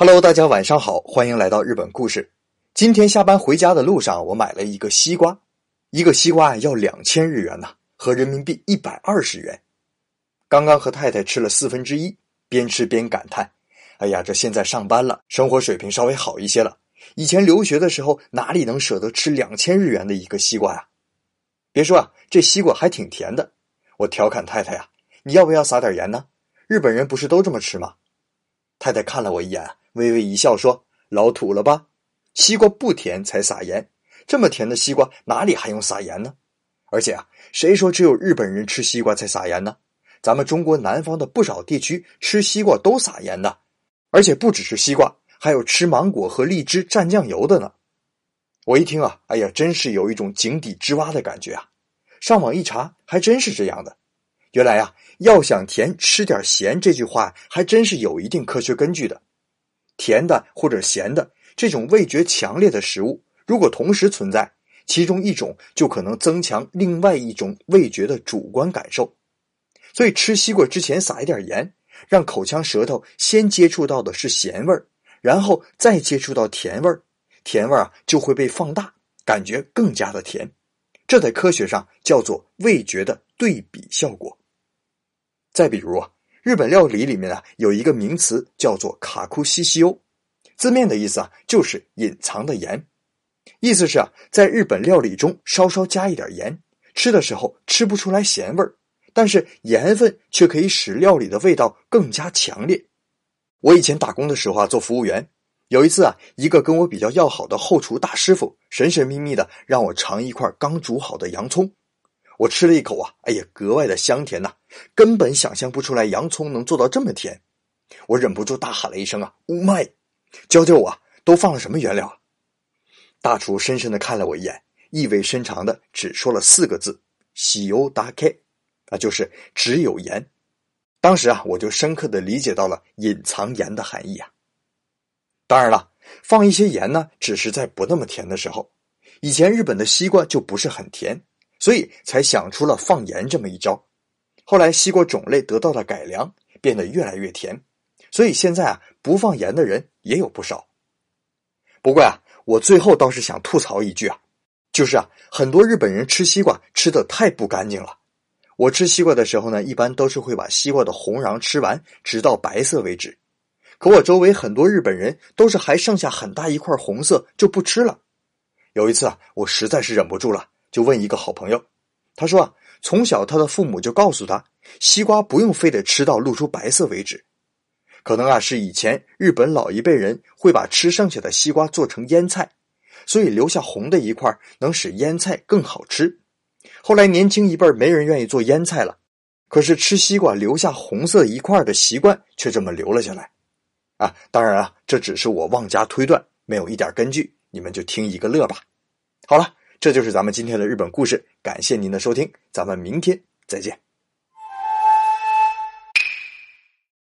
Hello，大家晚上好，欢迎来到日本故事。今天下班回家的路上，我买了一个西瓜，一个西瓜要两千日元呢，合人民币一百二十元。刚刚和太太吃了四分之一，边吃边感叹：“哎呀，这现在上班了，生活水平稍微好一些了。以前留学的时候，哪里能舍得吃两千日元的一个西瓜呀？别说啊，这西瓜还挺甜的。我调侃太太呀：‘你要不要撒点盐呢？日本人不是都这么吃吗？’太太看了我一眼。”微微一笑说：“老土了吧？西瓜不甜才撒盐，这么甜的西瓜哪里还用撒盐呢？而且啊，谁说只有日本人吃西瓜才撒盐呢？咱们中国南方的不少地区吃西瓜都撒盐的，而且不只是西瓜，还有吃芒果和荔枝蘸酱油的呢。”我一听啊，哎呀，真是有一种井底之蛙的感觉啊！上网一查，还真是这样的。原来呀，要想甜，吃点咸，这句话还真是有一定科学根据的。甜的或者咸的这种味觉强烈的食物，如果同时存在，其中一种就可能增强另外一种味觉的主观感受。所以吃西瓜之前撒一点盐，让口腔舌头先接触到的是咸味儿，然后再接触到甜味儿，甜味儿啊就会被放大，感觉更加的甜。这在科学上叫做味觉的对比效果。再比如啊。日本料理里面啊，有一个名词叫做“卡库西西欧”，字面的意思啊，就是隐藏的盐。意思是啊，在日本料理中稍稍加一点盐，吃的时候吃不出来咸味儿，但是盐分却可以使料理的味道更加强烈。我以前打工的时候啊，做服务员，有一次啊，一个跟我比较要好的后厨大师傅，神神秘秘的让我尝一块刚煮好的洋葱。我吃了一口啊，哎呀，格外的香甜呐，根本想象不出来洋葱能做到这么甜，我忍不住大喊了一声啊，Oh my！教教我都放了什么原料啊？大厨深深的看了我一眼，意味深长的只说了四个字：喜油打开，啊，就是只有盐。当时啊，我就深刻的理解到了隐藏盐的含义啊。当然了，放一些盐呢，只是在不那么甜的时候。以前日本的西瓜就不是很甜。所以才想出了放盐这么一招。后来西瓜种类得到了改良，变得越来越甜。所以现在啊，不放盐的人也有不少。不过啊，我最后倒是想吐槽一句啊，就是啊，很多日本人吃西瓜吃的太不干净了。我吃西瓜的时候呢，一般都是会把西瓜的红瓤吃完，直到白色为止。可我周围很多日本人都是还剩下很大一块红色就不吃了。有一次啊，我实在是忍不住了。就问一个好朋友，他说啊，从小他的父母就告诉他，西瓜不用非得吃到露出白色为止。可能啊是以前日本老一辈人会把吃剩下的西瓜做成腌菜，所以留下红的一块能使腌菜更好吃。后来年轻一辈没人愿意做腌菜了，可是吃西瓜留下红色一块的习惯却这么留了下来。啊，当然啊，这只是我妄加推断，没有一点根据，你们就听一个乐吧。好了。这就是咱们今天的日本故事，感谢您的收听，咱们明天再见。